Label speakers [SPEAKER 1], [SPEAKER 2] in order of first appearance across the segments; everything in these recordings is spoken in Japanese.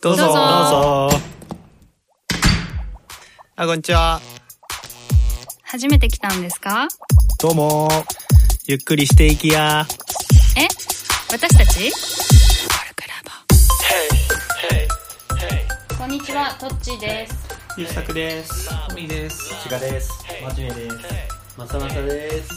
[SPEAKER 1] どうぞ。
[SPEAKER 2] どうぞ。
[SPEAKER 1] どうぞあこんにちは。
[SPEAKER 2] 初めて来たんですか？
[SPEAKER 1] どうも。ゆっくりしていきや。
[SPEAKER 2] え？私たち？こんにちは、トッチーです。
[SPEAKER 1] ゆうさくです。トミーです。
[SPEAKER 3] ちがです。まちねです。まさまさです。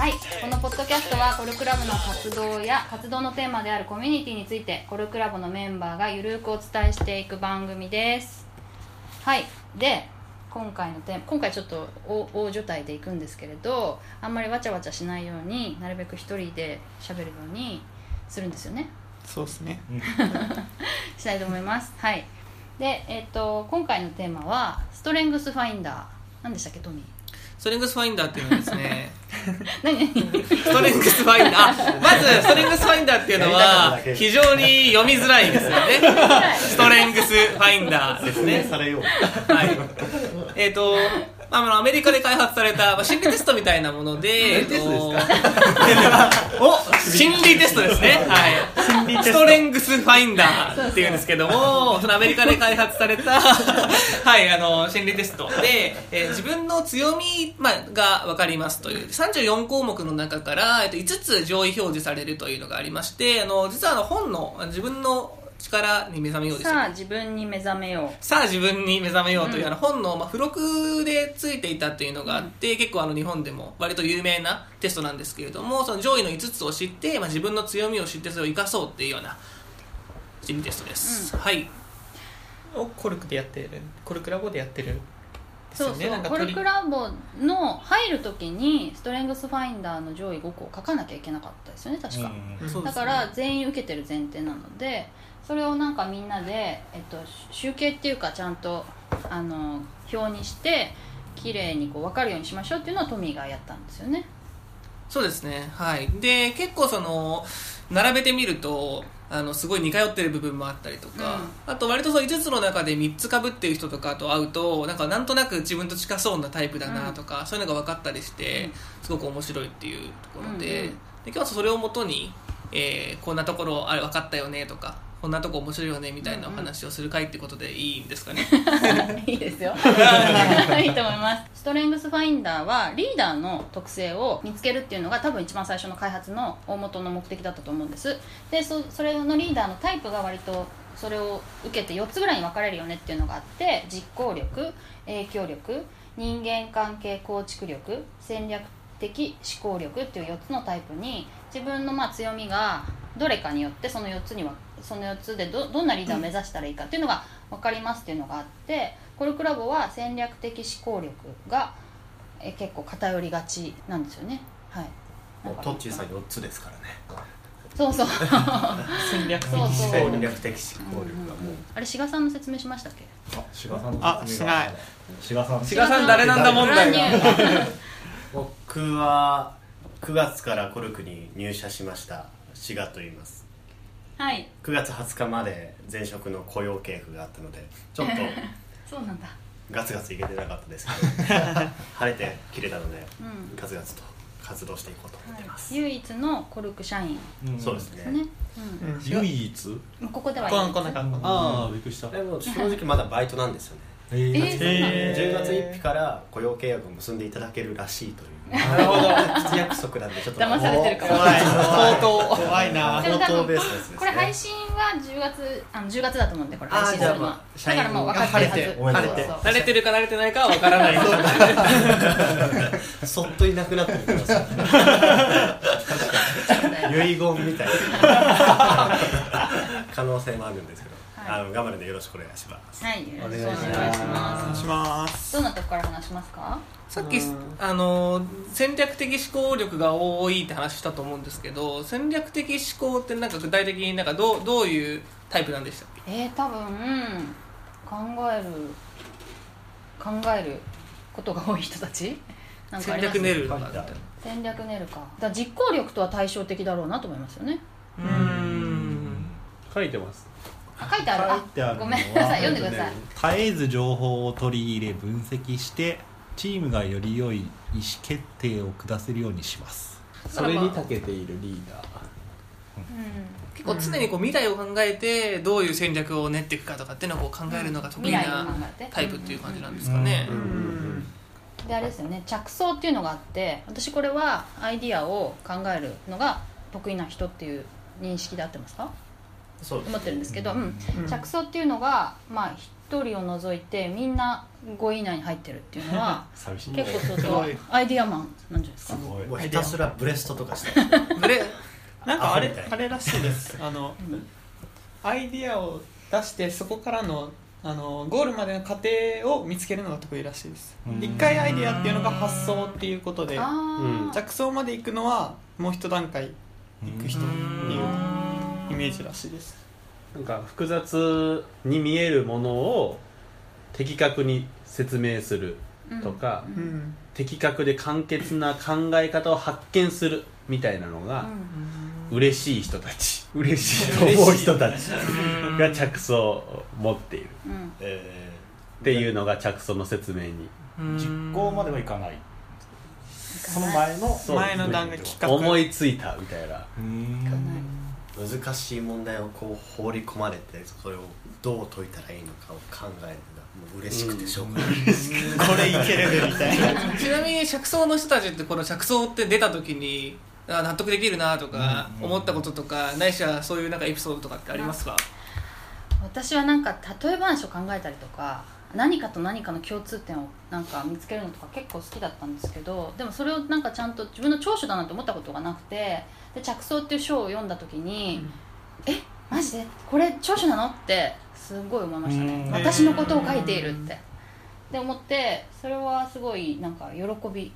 [SPEAKER 2] はい、このポッドキャストはコルクラボの活動や活動のテーマであるコミュニティについてコルクラボのメンバーがゆるくお伝えしていく番組です。はい、で今回のテーマ今回ちょっと大大所帯でいくんですけれどあんまりわちゃわちゃしないようになるべく一人で喋るようにするんですよね。
[SPEAKER 1] そうですね
[SPEAKER 2] したいと思います。はい。で、えっ、と今回のテーマはストレングスファインダー。何でしたっけトミー？
[SPEAKER 4] ストレングスファインダーっていうのはですね
[SPEAKER 2] 何何？
[SPEAKER 4] ストレングスファインダー。あ まずストレングスファインダーっていうのは非常に読みづらいですよね。ストレングスファインダーですね。
[SPEAKER 3] されよう。
[SPEAKER 4] はい。えっ、とまああの、アメリカで開発された、まあ、心理テストみたいなもので、えっと、お心理テストですね。はい。ストレングスファインダーっていうんですけども、そのアメリカで開発された、はい、あの、心理テストで、えー自分の強み、まあ、が分かりますという、34項目の中から、えっと、5つ上位表示されるというのがありまして、あの、実はあの、本の、自分の力に目覚めようですよ
[SPEAKER 2] さあ自分に目覚めよ
[SPEAKER 4] さあ自分に目覚めようという、
[SPEAKER 2] うん。
[SPEAKER 4] あの本の、まあ、付録でついていたというのがあって、結構あの日本でも割と有名なテストなんですけれどもその上位の5つを知って、まあ、自分の強みを知ってそれを生かそうっていうような心理テストです、はい。
[SPEAKER 1] をコルクでやってる。コルクラボでやってる
[SPEAKER 2] う。そうそう。コルクラボの入るときにストレングスファインダーの上位5個を書かなきゃいけなかったですよね確か。
[SPEAKER 4] そうですね
[SPEAKER 2] だから全員受けてる前提なのでそれをなんかみんなで、えっと、集計っていうかちゃんとあの表にして綺麗にこう分かるようにしましょうっていうのをトミーがやったんですよね
[SPEAKER 4] そうですねはいで結構その並べてみるとあのすごい似通ってる部分もあったりとか、あと割とその5つの中で3つかぶってる人とかと会うとなんかなんとなく自分と近そうなタイプだなとか、そういうのが分かったりして、
[SPEAKER 2] うん。
[SPEAKER 4] すごく面白いっていうところで,、
[SPEAKER 2] うんうん。
[SPEAKER 4] で今日はそれをもとに、えーこんなところあれ分かったよねとかこんなとこ面白いよねみたいなお話をする回ってことでいいんですかね、
[SPEAKER 2] いいですよ。いいと思いますストレングスファインダーはリーダーの特性を見つけるっていうのが多分一番最初の開発の大元の目的だったと思うんです。でそそれのリーダーのタイプが割とそれを受けて4つぐらいに分かれるよねっていうのがあって実行力影響力人間関係構築力戦略的思考力っていう4つのタイプに自分のまあ強みがどれかによってその4つにはその4つでどどんなリーダーを目指したらいいかっていうのが分かりますっていうのがあってコルクラボは戦略的思考力がえ結構偏りがちなんですよねはい
[SPEAKER 3] トッチーさん4つですからね。
[SPEAKER 2] そうそう
[SPEAKER 1] 戦略的
[SPEAKER 2] そうそう
[SPEAKER 3] 戦略的思考力がもう。
[SPEAKER 2] あれ志賀さんの説明しましたっけ？
[SPEAKER 3] あ、志賀さんの
[SPEAKER 1] あしない。
[SPEAKER 3] 志賀さん。
[SPEAKER 4] 志賀さん誰なんだ問題が
[SPEAKER 3] 僕は9月からコルクに入社しました。志賀と言います。
[SPEAKER 2] はい
[SPEAKER 3] 9月20日まで前職の雇用系譜があったので、ちょっと
[SPEAKER 2] そうなんだ。
[SPEAKER 3] ガツガツいけてなかったですけど、晴れて切れたので、
[SPEAKER 2] うん。
[SPEAKER 3] ガツガツと活動していこうと思ってます。
[SPEAKER 2] 唯一のコルク社員
[SPEAKER 3] そうですね。
[SPEAKER 2] ですね、うん。
[SPEAKER 5] 唯一？
[SPEAKER 2] まあここでは
[SPEAKER 5] ああびっくりした。
[SPEAKER 3] でも正直まだバイトなんですよね。
[SPEAKER 5] え
[SPEAKER 2] えーそうなんだ。
[SPEAKER 3] 10月1日から雇用契約を結んでいただけるらしいという。
[SPEAKER 1] なるほど。
[SPEAKER 3] 口約束なんでちょっと
[SPEAKER 2] 騙されてるかも。
[SPEAKER 1] 怖い相当怖いな。
[SPEAKER 2] でも多分
[SPEAKER 3] 口頭ベースですね。
[SPEAKER 2] これ配信は10月あの10月だと思うんでこれ配信するのは。
[SPEAKER 3] あーじゃあまあ
[SPEAKER 2] だからもう分かってるはず。
[SPEAKER 1] 社員が
[SPEAKER 3] 晴れて。
[SPEAKER 4] 慣れてるか慣れてないかは分からない。
[SPEAKER 3] そっといなくなってるからさ遺言みたいな可能性もあるんですけど、
[SPEAKER 2] はい。
[SPEAKER 3] あの頑張るんでよろしくお願いします。
[SPEAKER 2] はいよろしくお願いします。
[SPEAKER 1] ます。
[SPEAKER 2] どんなとこから話しますか？
[SPEAKER 4] さっき、あの戦略的思考力が多いって話したと思うんですけど戦略的思考ってなんか具体的になんかどうどういうタイプなんでしたっけ？
[SPEAKER 2] えー、多分考える考えることが多い人たち？なんかあ
[SPEAKER 4] 戦略練る
[SPEAKER 2] 戦略練る。か。だ実行力とは対照的だろうなと思いますよね。
[SPEAKER 4] うーん
[SPEAKER 5] 書いてます。
[SPEAKER 2] あ書いてある。
[SPEAKER 5] 書いてある
[SPEAKER 2] ごめんなさい。読んでください、
[SPEAKER 5] 絶えず情報を取り入れ分析してチームがより良い意思決定を下せるようにします。
[SPEAKER 6] それに長けているリーダー。
[SPEAKER 5] う
[SPEAKER 4] 結構常にこう未来を考えてどういう戦略を練っていくかとかっていうのをこう考えるのが得意なタイプっていう感じなんですかね。
[SPEAKER 3] うんうん
[SPEAKER 2] であれですよね着想っていうのがあって私これはアイディアを考えるのが得意な人っていう認識で合ってますか？思ってるんですけど、うん。着想っていうのがまあ一人を除いてみんな5位以内に入ってるっていうのは 結構相当アイディアマンなんじゃないですか？
[SPEAKER 3] ひたすらブレストとかして
[SPEAKER 4] ブレ
[SPEAKER 1] なんかあれあれらしいです。あのアイディアを出してそこからのあのゴールまでの過程を見つけるのが得意らしいです。
[SPEAKER 5] うん。
[SPEAKER 1] 一回アイディアっていうのが発想っていうことで着想まで行くのはもう一段階行く人っていうイメージらしいです。
[SPEAKER 6] なんか複雑に見えるものを的確に説明するとか、
[SPEAKER 2] うん。
[SPEAKER 1] うん
[SPEAKER 6] 的確で簡潔な考え方を発見するみたいなのが
[SPEAKER 2] うん。
[SPEAKER 6] 嬉しい人たち。嬉しいと思う人たち。が着想を持っている。
[SPEAKER 2] うん。
[SPEAKER 3] え
[SPEAKER 6] っていうのが着想の説明に。
[SPEAKER 5] 実行まではいかない。その前の
[SPEAKER 1] 前の段階企画
[SPEAKER 6] 思いついたみたいな
[SPEAKER 3] 難しい問題をこう放り込まれてそれをどう解いたらいいのかを考えるのがもう嬉しくてしょうがない、
[SPEAKER 1] これいけるみたいな。
[SPEAKER 4] ちなみに着想の人たちってこの着想って出た時にあ納得できるなとか
[SPEAKER 5] うん。
[SPEAKER 4] 思ったこととかないしはそういうなんかエピソードとかってありますか？
[SPEAKER 2] 私はなんか例え話を考えたりとか何かと何かの共通点をなんか見つけるのとか結構好きだったんですけどでもそれをなんかちゃんと自分の長所だなって思ったことがなくてで着想っていう章を読んだ時に、えマジでこれ長所なのってすごい思いましたね。
[SPEAKER 5] うん。
[SPEAKER 2] 私のことを書いているって。で思ってそれはすごいなんか喜び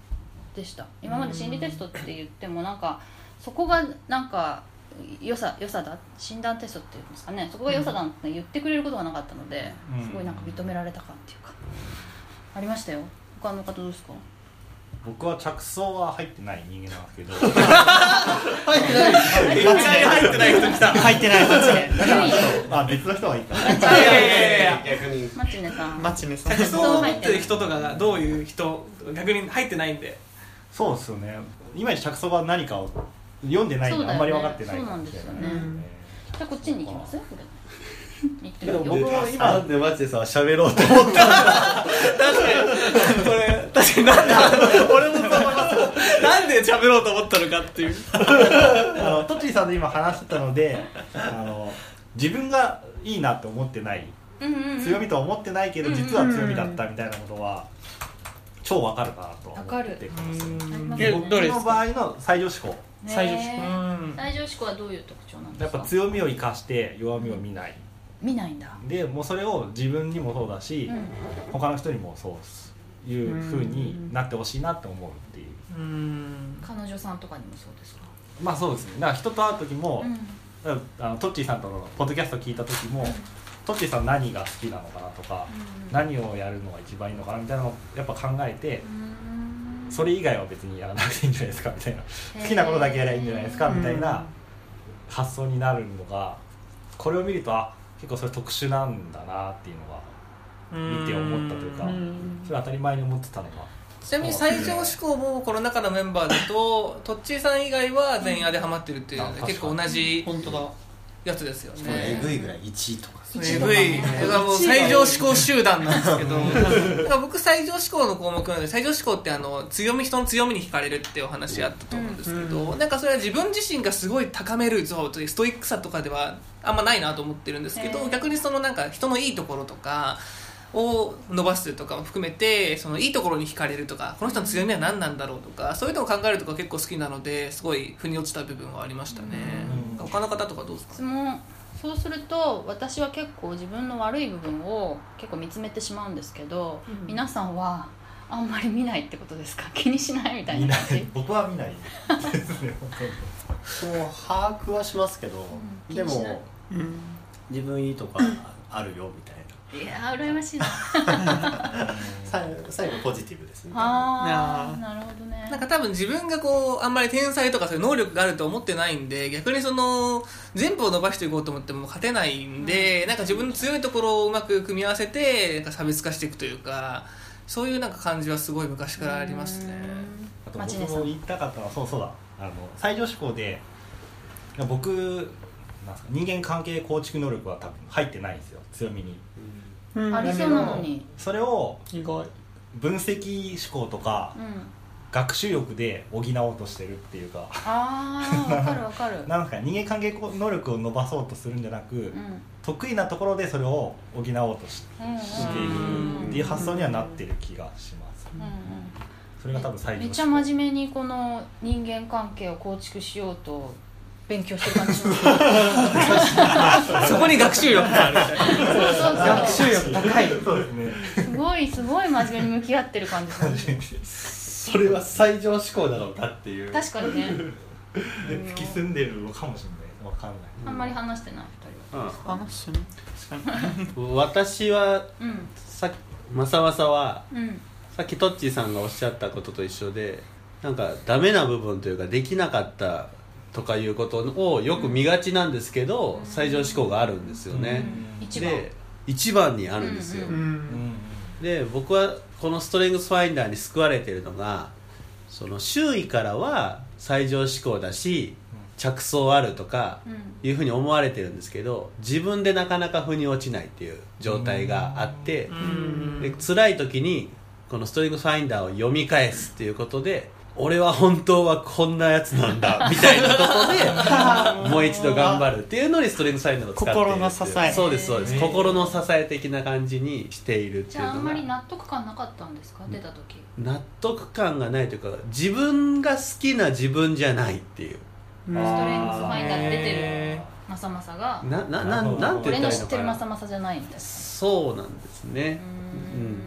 [SPEAKER 2] でした。今まで心理テストって言ってもなんかそこがなんか良さ良さだ診断テストっていうんですかね。そこが良さだって言ってくれることがなかったので、
[SPEAKER 5] うん。
[SPEAKER 2] すごいなんか認められた感っていうか。ありましたよ。他の方どうですか？
[SPEAKER 5] 僕は着想は入ってない人間なんですけど。
[SPEAKER 4] 一回入ってない。人来た
[SPEAKER 1] 入ってない。
[SPEAKER 5] あ別の人はい。い。か
[SPEAKER 4] い。やい。やい。やい。や
[SPEAKER 3] 逆に
[SPEAKER 2] マチネさん
[SPEAKER 1] マチネさん
[SPEAKER 4] 着想を持ってる人とかがどうい。う人逆に入ってない。んで
[SPEAKER 5] そうですよねい。まい。ち着想が何かを読んでないんであんまり分かってない
[SPEAKER 2] そう
[SPEAKER 5] かもしれ
[SPEAKER 2] なんですよね。
[SPEAKER 5] ない
[SPEAKER 1] うん。
[SPEAKER 2] じゃあこっちに行きます？これ。行ってみ
[SPEAKER 6] けど
[SPEAKER 2] よう。
[SPEAKER 6] 僕は今なんでマジでさ喋ろうと思った。
[SPEAKER 4] これ確かになんで俺もそう思います なんで喋ろうと思ったのかっていう。
[SPEAKER 5] あのさんと今話してたのであの自分がいいなって思ってない。
[SPEAKER 2] うんうんうん。
[SPEAKER 5] 強みとは思ってないけど実は強みだったみたいなことは超わかるなとは思ってます。
[SPEAKER 2] ね
[SPEAKER 5] 僕の場合の最上志向
[SPEAKER 1] 最上志
[SPEAKER 2] 向はどういう特徴なんで
[SPEAKER 5] やっ
[SPEAKER 2] すか
[SPEAKER 5] ぱ強みを生かして弱みを見ない。
[SPEAKER 2] 見ないんだ。
[SPEAKER 5] でもうそれを自分にもそうだし、
[SPEAKER 2] うん。
[SPEAKER 5] 他の人にもそういうふうになってほしいなって思うっていう。
[SPEAKER 4] うん。
[SPEAKER 2] 彼女さんとかにもそうですか？
[SPEAKER 5] まあそうですね。だから人と会う時も、
[SPEAKER 2] うん。
[SPEAKER 5] あのトッチーさんとのポッドキャスト聞いた時も、トッチーさん何が好きなのかなとか、何をやるのが一番いいのかなみたいなのをやっぱ考えて、
[SPEAKER 2] うん
[SPEAKER 5] それ以外は別にやらなくていいんじゃないですかみたいな。好きなことだけやればいいんじゃないですかみたいな発想になるのがこれを見るとあ結構それ特殊なんだなっていうのが見て思ったというかそれ当たり前に思ってたのが。
[SPEAKER 4] ちなみに最上志向もこの中のメンバーだとトッチーさん以外は全員当てはまってるっていうので
[SPEAKER 5] あ
[SPEAKER 4] 結構同じ
[SPEAKER 1] 本当だ
[SPEAKER 4] やつですよ
[SPEAKER 3] え
[SPEAKER 4] ね
[SPEAKER 3] ぐいぐらい1位とか。
[SPEAKER 4] えぐい。だからもう最上志向集団なんですけど。だから僕最上志向の項目なので最上志向ってあの強み人の強みに惹かれるっていうお話あったと思うんですけど、なんかそれは自分自身がすごい高めるぞというストイックさとかではあんまないなと思ってるんですけど逆にそのなんか人のいいところとかを伸ばすとかも含めてそのいいところに惹かれるとかこの人の強みは何なんだろうとかそういうのを考えるとか結構好きなのですごい腑に落ちた部分はありましたね、他の方とかどうですか？
[SPEAKER 2] 質問。そうすると私は結構自分の悪い部分を結構見つめてしまうんですけど、皆さんはあんまり見ないってことですか？気にしないみたい
[SPEAKER 5] 見な
[SPEAKER 2] 感じ。
[SPEAKER 5] 僕は見ない。ですね本当に
[SPEAKER 3] そう把握はしますけど、
[SPEAKER 2] うん。
[SPEAKER 3] でも
[SPEAKER 1] うん。
[SPEAKER 3] 自分いいとかあるよみたい
[SPEAKER 2] いやー羨ましいな。
[SPEAKER 3] な最後最後ポジティブですね。
[SPEAKER 2] ああなるほどね。
[SPEAKER 4] なんか多分自分がこうあんまり天才とかそういう能力があると思ってないんで逆にその全部を伸ばしていこうと思っても勝てないんで、なんか自分の強いところをうまく組み合わせてなんか差別化していくというかそういうなんか感じはすごい昔からありますね。
[SPEAKER 5] あと僕も言いたかったのはそうそうだ。あの最上志向でや僕なんすか人間関係構築能力は多分入ってないんですよ強みに。
[SPEAKER 1] うん。
[SPEAKER 2] ありそうなのに。
[SPEAKER 5] それを
[SPEAKER 1] 意外。
[SPEAKER 5] 分析思考とか
[SPEAKER 2] うん。
[SPEAKER 5] 学習力で補おうとしてるっていうか。
[SPEAKER 2] ああわかるわかる。
[SPEAKER 5] なんか人間関係能力を伸ばそうとするんじゃなく、
[SPEAKER 2] うん。
[SPEAKER 5] 得意なところでそれを補おうとし
[SPEAKER 2] うん
[SPEAKER 5] しているっていう発想にはなってる気がします。
[SPEAKER 2] うんうん。
[SPEAKER 5] それが多分最
[SPEAKER 2] めっちゃ真面目にこの人間関係を構築しようと勉強してる感じ。します
[SPEAKER 4] そこに学習力がある。
[SPEAKER 1] 学習力高い。
[SPEAKER 5] そうですね。
[SPEAKER 2] すごいすごい真面目に向き合ってる感じ。
[SPEAKER 6] それは最上志向だろうかっていう。
[SPEAKER 2] 確かにね。
[SPEAKER 5] で突き進んでるのかもしれない。わかんない
[SPEAKER 2] あんまり話してない二
[SPEAKER 6] うん
[SPEAKER 1] 話してね確かに。
[SPEAKER 6] 私は
[SPEAKER 2] 人うん
[SPEAKER 6] さまさまさは
[SPEAKER 2] うん。
[SPEAKER 6] さっきトッチーさんがおっしゃったことと一緒でなんかダメな部分というかできなかったとかいうことをよく見がちなんですけど、最上志向があるんですよね、
[SPEAKER 2] 一番。
[SPEAKER 6] で一番にあるんですよ、
[SPEAKER 2] うん
[SPEAKER 1] う
[SPEAKER 5] うん。ん
[SPEAKER 6] で僕はこのストレングスファインダーに救われてるのがその周囲からは最上志向だし着想あるとか
[SPEAKER 2] うん。
[SPEAKER 6] いうふうに思われてるんですけど自分でなかなか腑に落ちないっていう状態があって
[SPEAKER 1] うん。
[SPEAKER 6] で辛い時にこのストリングスファインダーを読み返すっていうことで俺は本当はこんなやつなんだ みたいなことで もう一度頑張るっていうのにストリングスファインダーを使って
[SPEAKER 1] 心の支え。
[SPEAKER 6] そうですそうです。心の支え的な感じにしているっていうの
[SPEAKER 2] じゃああんまり
[SPEAKER 6] が
[SPEAKER 2] 納得感なかったんですか？出た時。
[SPEAKER 6] 納得感がないというか自分が好きな自分じゃないっていう。
[SPEAKER 1] うん。
[SPEAKER 2] ストレングスファインダーで出てる
[SPEAKER 1] へ
[SPEAKER 2] まさまさが
[SPEAKER 6] ななな
[SPEAKER 5] な
[SPEAKER 6] んて言ったらいい
[SPEAKER 2] 俺の知ってる
[SPEAKER 6] のかな
[SPEAKER 2] まさまさじゃないみたいな。
[SPEAKER 6] そうなんですね。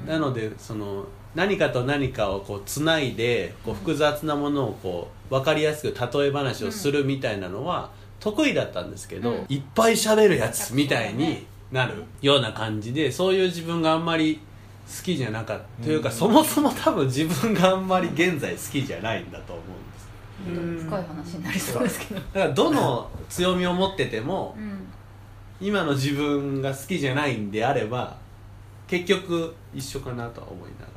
[SPEAKER 2] う
[SPEAKER 6] ん、なのでその何かと何かをこうつないでこう複雑なものをこう分かりやすく例え話をするみたいなのは得意だったんですけど、
[SPEAKER 2] うん。
[SPEAKER 6] いっぱい喋るやつみたいになるような感じでそういう自分があんまり好きじゃなかった、というかそもそも多分自分があんまり現在好きじゃないんだと思うんです。
[SPEAKER 2] 深い話になりそうですけど。
[SPEAKER 6] だからどの強みを持ってても
[SPEAKER 2] うん。
[SPEAKER 6] 今の自分が好きじゃないんであれば結局一緒かなとは思いながら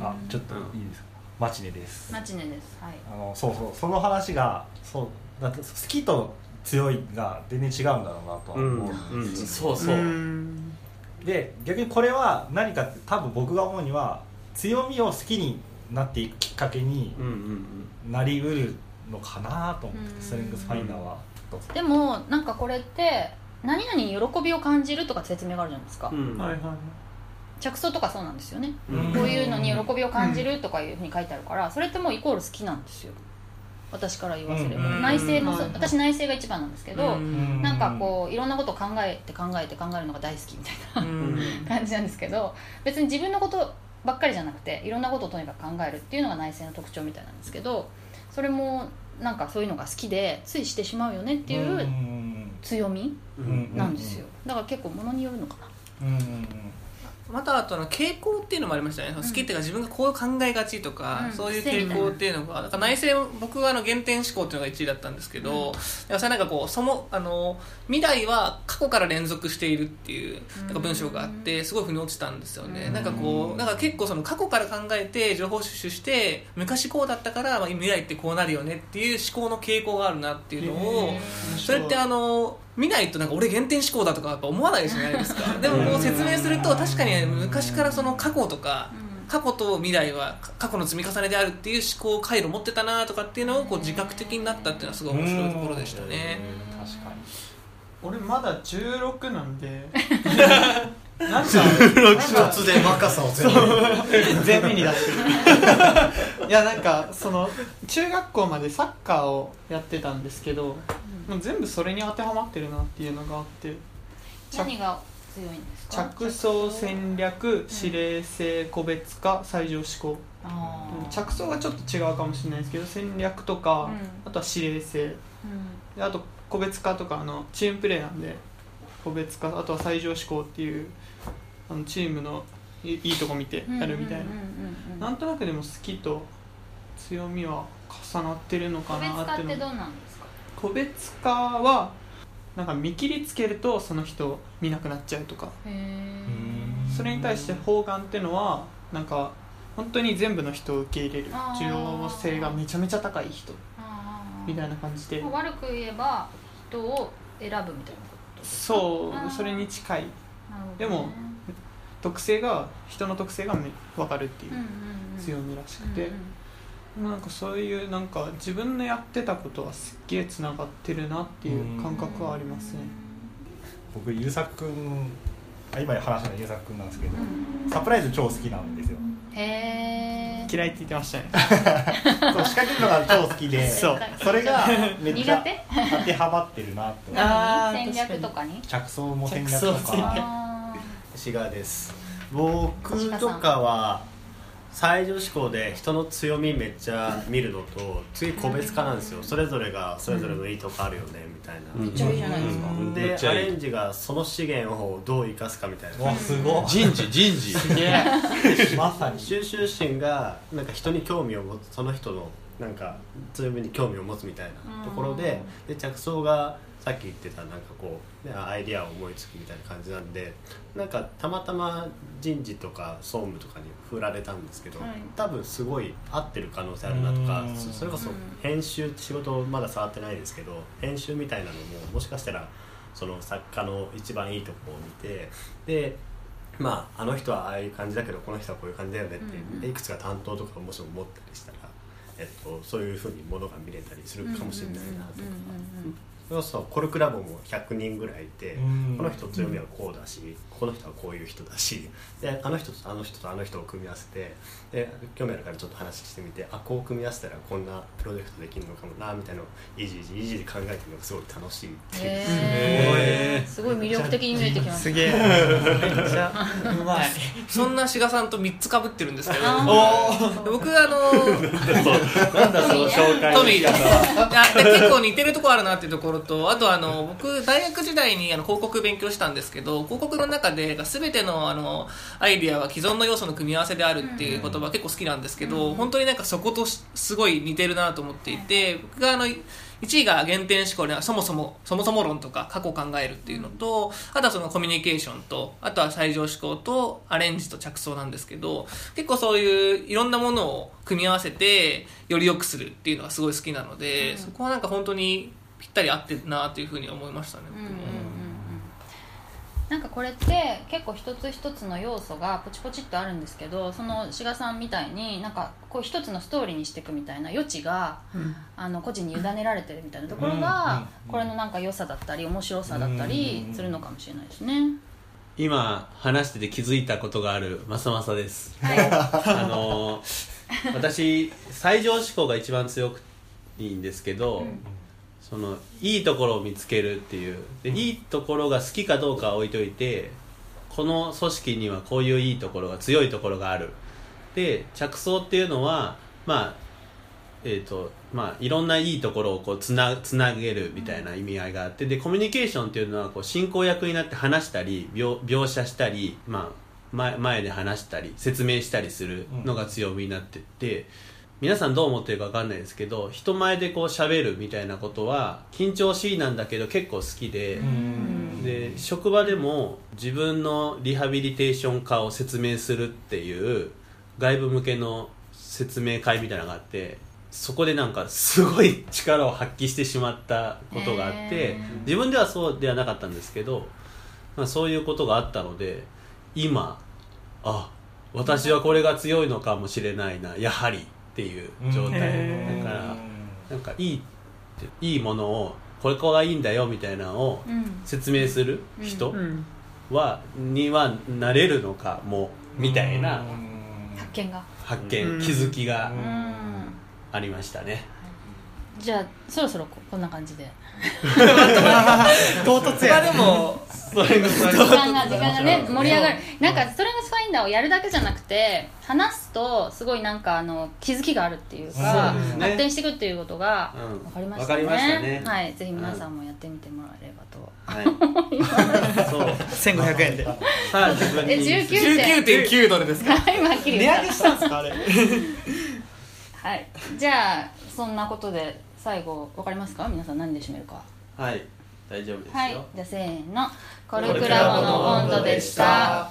[SPEAKER 5] あちょっといいですか？マチネです。
[SPEAKER 2] マチネです。はい。
[SPEAKER 5] あのそうそうその話がそうだって好きと強いが全然違うんだろうなとは思う。んですよ、
[SPEAKER 6] そうそう、
[SPEAKER 1] ん
[SPEAKER 5] で逆にこれは何かって多分僕が思うには強みを好きになっていくきっかけに
[SPEAKER 6] うんうんうん。
[SPEAKER 5] なりうるのかなと思って
[SPEAKER 2] うん。
[SPEAKER 5] ストレングスファインダーは。と
[SPEAKER 2] でもなんかこれって何々に喜びを感じるとか説明があるじゃないですか、
[SPEAKER 6] うん。
[SPEAKER 1] はいはい
[SPEAKER 2] 着想とかそうなんですよね、
[SPEAKER 6] うん。
[SPEAKER 2] こういうのに喜びを感じるとかいうふうに書いてあるからそれってもうイコール好きなんですよ。私から言わせれば、
[SPEAKER 5] うん。
[SPEAKER 2] 内政も私内政が一番なんですけど、
[SPEAKER 1] うん。
[SPEAKER 2] なんかこういろんなことを考えて考えて考えるのが大好きみたいな
[SPEAKER 1] うん。
[SPEAKER 2] 感じなんですけど別に自分のことばっかりじゃなくていろんなことをとにかく考えるっていうのが内政の特徴みたいなんですけどそれもなんかそういうのが好きでついしてしまうよねっていううん。強み
[SPEAKER 6] うん
[SPEAKER 2] なんですよ。だから結構ものによるのかな。
[SPEAKER 5] うんうん
[SPEAKER 4] またあとあの傾向っていうのもありましたね、好きっていうか自分がこう考えがちとか、
[SPEAKER 2] うん。
[SPEAKER 4] そういう傾向っていうのがだから内政僕はあの原点思考っていうのが1位だったんですけど、だからそれなんかこうそのあの未来は過去から連続しているっていうなんか文章があってすごい腑に落ちたんですよね、
[SPEAKER 2] うん。
[SPEAKER 4] なんかこうなんか結構その過去から考えて情報収集して昔こうだったから、まあ、未来ってこうなるよねっていう思考の傾向があるなっていうのを、それってあの見ないとなんか俺原点思考だとかやっぱ思わないじゃないですか。でもこう説明すると確かに昔からその過去とか過去と未来は過去の積み重ねであるっていう思考回路を持ってたなとかっていうのをこう自覚的になったっていうのはすごい面白いところでしたね。
[SPEAKER 5] 確かに。
[SPEAKER 1] 俺まだ16なんで なんか
[SPEAKER 3] 突然若さを全部。
[SPEAKER 1] 全面に出してる。いやなんかその中学校までサッカーをやってたんですけど、もう全部それに当てはまってるなっていうのがあって着
[SPEAKER 2] 何が強いんですか？
[SPEAKER 1] 着想戦略司令性個別化最上思考。
[SPEAKER 2] あー。
[SPEAKER 1] 着想がちょっと違うかもしれないですけど戦略とか、
[SPEAKER 2] うん。
[SPEAKER 1] あとは司令性。
[SPEAKER 2] うん。
[SPEAKER 1] であと個別化とかあのチームプレーなんで個別化あとは最上思考っていうあのチームのいいいとこ見てやるみたいな、なんとなくでも好きと強みは重なってるのか
[SPEAKER 2] 個別
[SPEAKER 1] なっていうの
[SPEAKER 2] 化ってどうなんですか？
[SPEAKER 1] 個別化はなんか見切りつけるとその人見なくなっちゃうとか。それに対して方眼ってのはなんか本当に全部の人を受け入れる。需要性がめちゃめちゃ高い人。
[SPEAKER 2] あ
[SPEAKER 1] みたいな感じで。
[SPEAKER 2] 悪く言えば人を選ぶみたいなこと
[SPEAKER 1] そう。それに近い。でも特性が人の特性がめ分かるっていう
[SPEAKER 2] うんうんうん。
[SPEAKER 1] 強みらしく
[SPEAKER 2] うん
[SPEAKER 1] て、なんかそういうなんか自分のやってたことはすっげえつながってるなっていう感覚はありますね。
[SPEAKER 5] 僕優作君あ今話したの優作君なんですけど
[SPEAKER 2] うん。
[SPEAKER 5] サプライズ超好きなんですよ。
[SPEAKER 2] へえ
[SPEAKER 1] 嫌いって言ってましたね。
[SPEAKER 5] そう仕掛けるのが超好きで
[SPEAKER 1] そう。
[SPEAKER 5] それがめっちゃ
[SPEAKER 2] 苦手？
[SPEAKER 5] 当てはまってるなって思う
[SPEAKER 1] あー
[SPEAKER 2] 戦略とかに？
[SPEAKER 5] 着想も戦略とか。
[SPEAKER 2] あ
[SPEAKER 3] 志賀です。僕とかは最上志向で人の強みめっちゃ見るのと次個別化なんですよ。それぞれがそれぞれのいいとこあるよねみたいな、
[SPEAKER 6] うん。
[SPEAKER 2] めっちゃいいじゃないですか。
[SPEAKER 3] で
[SPEAKER 6] っちゃいい。
[SPEAKER 3] アレンジがその資源をどう生かすかみたいな。
[SPEAKER 5] わすごい。
[SPEAKER 6] 人事人事。
[SPEAKER 1] すげえ。
[SPEAKER 5] まさに。
[SPEAKER 3] 収集心がなんか人に興味を持つその人のなんか強みに興味を持つみたいなところでで着想がさっき言ってたなんかこう、ね、アイディアを思いつくみたいな感じなんでなんかたまたま人事とか総務とかに振られたんですけど、
[SPEAKER 2] はい。
[SPEAKER 3] 多分すごい合ってる可能性あるなとか
[SPEAKER 5] うん。
[SPEAKER 3] そそれこそ
[SPEAKER 2] うん。
[SPEAKER 3] 編集仕事まだ触ってないですけど編集みたいなのももしかしたらその作家の一番いいところを見てでまああの人はああいう感じだけどこの人はこういう感じだよねって、
[SPEAKER 2] うん。うん
[SPEAKER 3] でいくつか担当とかもしも持ったりしたら、えっと、そういうふうにものが見れたりするかもしれないなとか。
[SPEAKER 2] うんうんうんうん
[SPEAKER 3] それこそコルクラボも100人ぐらいいて
[SPEAKER 5] うん。
[SPEAKER 3] この人強みはこうだしこの人はこういう人だしであの人とあの人とあの人を組み合わせてで興味あるからちょっと話してみてあこう組み合わせたらこんなプロジェクトできるのかもなみたいなのをイジイジイジで考えてるのがすごい楽しいっていう。
[SPEAKER 2] へー。すごい魅力的に見えてきました
[SPEAKER 1] すげえ。めっちゃうまい。
[SPEAKER 4] そんな志賀さんと3つかぶってるんですけど。僕あの
[SPEAKER 6] なんだその紹介
[SPEAKER 4] トミーです。あで結構似てるとこあるなっていうところとあとあの僕大学時代にあの広告勉強したんですけど広告の中で全てのあのアイディアは既存の要素の組み合わせであるっていう言葉結構好きなんですけど、本当になんかそことしすごい似てるなと思っていて僕があの1位が原点思考でそもそもそもそも論とか過去を考えるっていうのとあとはそのコミュニケーションとあとは最上思考とアレンジと着想なんですけど結構そういういろんなものを組み合わせてより良くするっていうのがすごい好きなので、そこはなんか本当にぴったり合ってるなというふうに思いましたね。
[SPEAKER 2] うんうんうんうん。なんかこれって結構一つ一つの要素がポチポチっとあるんですけどその志賀さんみたいになんかこう一つのストーリーにしていくみたいな余地があの個人に委ねられてるみたいなところが
[SPEAKER 5] うん
[SPEAKER 2] これのなんか良さだったり面白さだったりするのかもしれないですね。
[SPEAKER 6] 今話してて気づいたことがあるまさまさです。
[SPEAKER 2] はい、
[SPEAKER 6] あのー私最上志向が一番強くいいんですけど、そのいいところを見つけるっていう。でいいところが好きかどうかは置いといてこの組織にはこういういいところが強いところがある。で着想っていうのはまあえーとまあ、いろんないいところをこうつなつなげるみたいな意味合いがあって。でコミュニケーションっていうのはこう進行役になって話したり描描写したり、まあ、前前で話したり説明したりするのが強みになってって、皆さんどう思ってるか分かんないですけど人前でこう喋るみたいなことは緊張しいなんだけど結構好きで。で職場でも自分のリハビリテーション化を説明するっていう外部向けの説明会みたいなのがあってそこでなんかすごい力を発揮してしまったことがあって自分ではそうではなかったんですけど、まあ、そういうことがあったので今あ私はこれが強いのかもしれないなやはりっていう状態。だからなんかいいいいものをこれこがいいんだよみたいなのを
[SPEAKER 2] うん。
[SPEAKER 6] 説明する人
[SPEAKER 1] うん。
[SPEAKER 6] は、にはなれるのかもみたいな
[SPEAKER 2] 発見が、
[SPEAKER 6] 発見、
[SPEAKER 1] うん。
[SPEAKER 6] 気づきが
[SPEAKER 2] うん。
[SPEAKER 6] ありましたね、
[SPEAKER 2] じゃあそろそろここんな感じで。
[SPEAKER 1] 唐突
[SPEAKER 4] まあ
[SPEAKER 1] や
[SPEAKER 4] でも
[SPEAKER 6] それが
[SPEAKER 2] 時間が時間がね盛り上がる。なんかストレングスファインダーをやるだけじゃなくて話すとすごいなんかあの気づきがあるっていうか
[SPEAKER 6] そうね。
[SPEAKER 2] 発展していくっていうことが
[SPEAKER 6] うん。
[SPEAKER 2] 分かりましたね,、
[SPEAKER 6] わかりましたね。
[SPEAKER 2] はい。ぜひ皆さんもやってみてもらえればと、
[SPEAKER 6] はい。そう。
[SPEAKER 1] 1500円で。
[SPEAKER 6] さあ自分に。
[SPEAKER 2] え19点。
[SPEAKER 4] 19.9ドルですか？
[SPEAKER 2] 今はっきり
[SPEAKER 1] 値
[SPEAKER 2] 言った
[SPEAKER 1] 上げしたんですかあれ？
[SPEAKER 2] はい。じゃあそんなことで最後分かりますか？皆さん何で締めるか。
[SPEAKER 6] はい。大丈夫ですよ、
[SPEAKER 2] はい。じゃあせーの。コルクラボの温度でした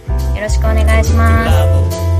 [SPEAKER 2] よろしくお願いします。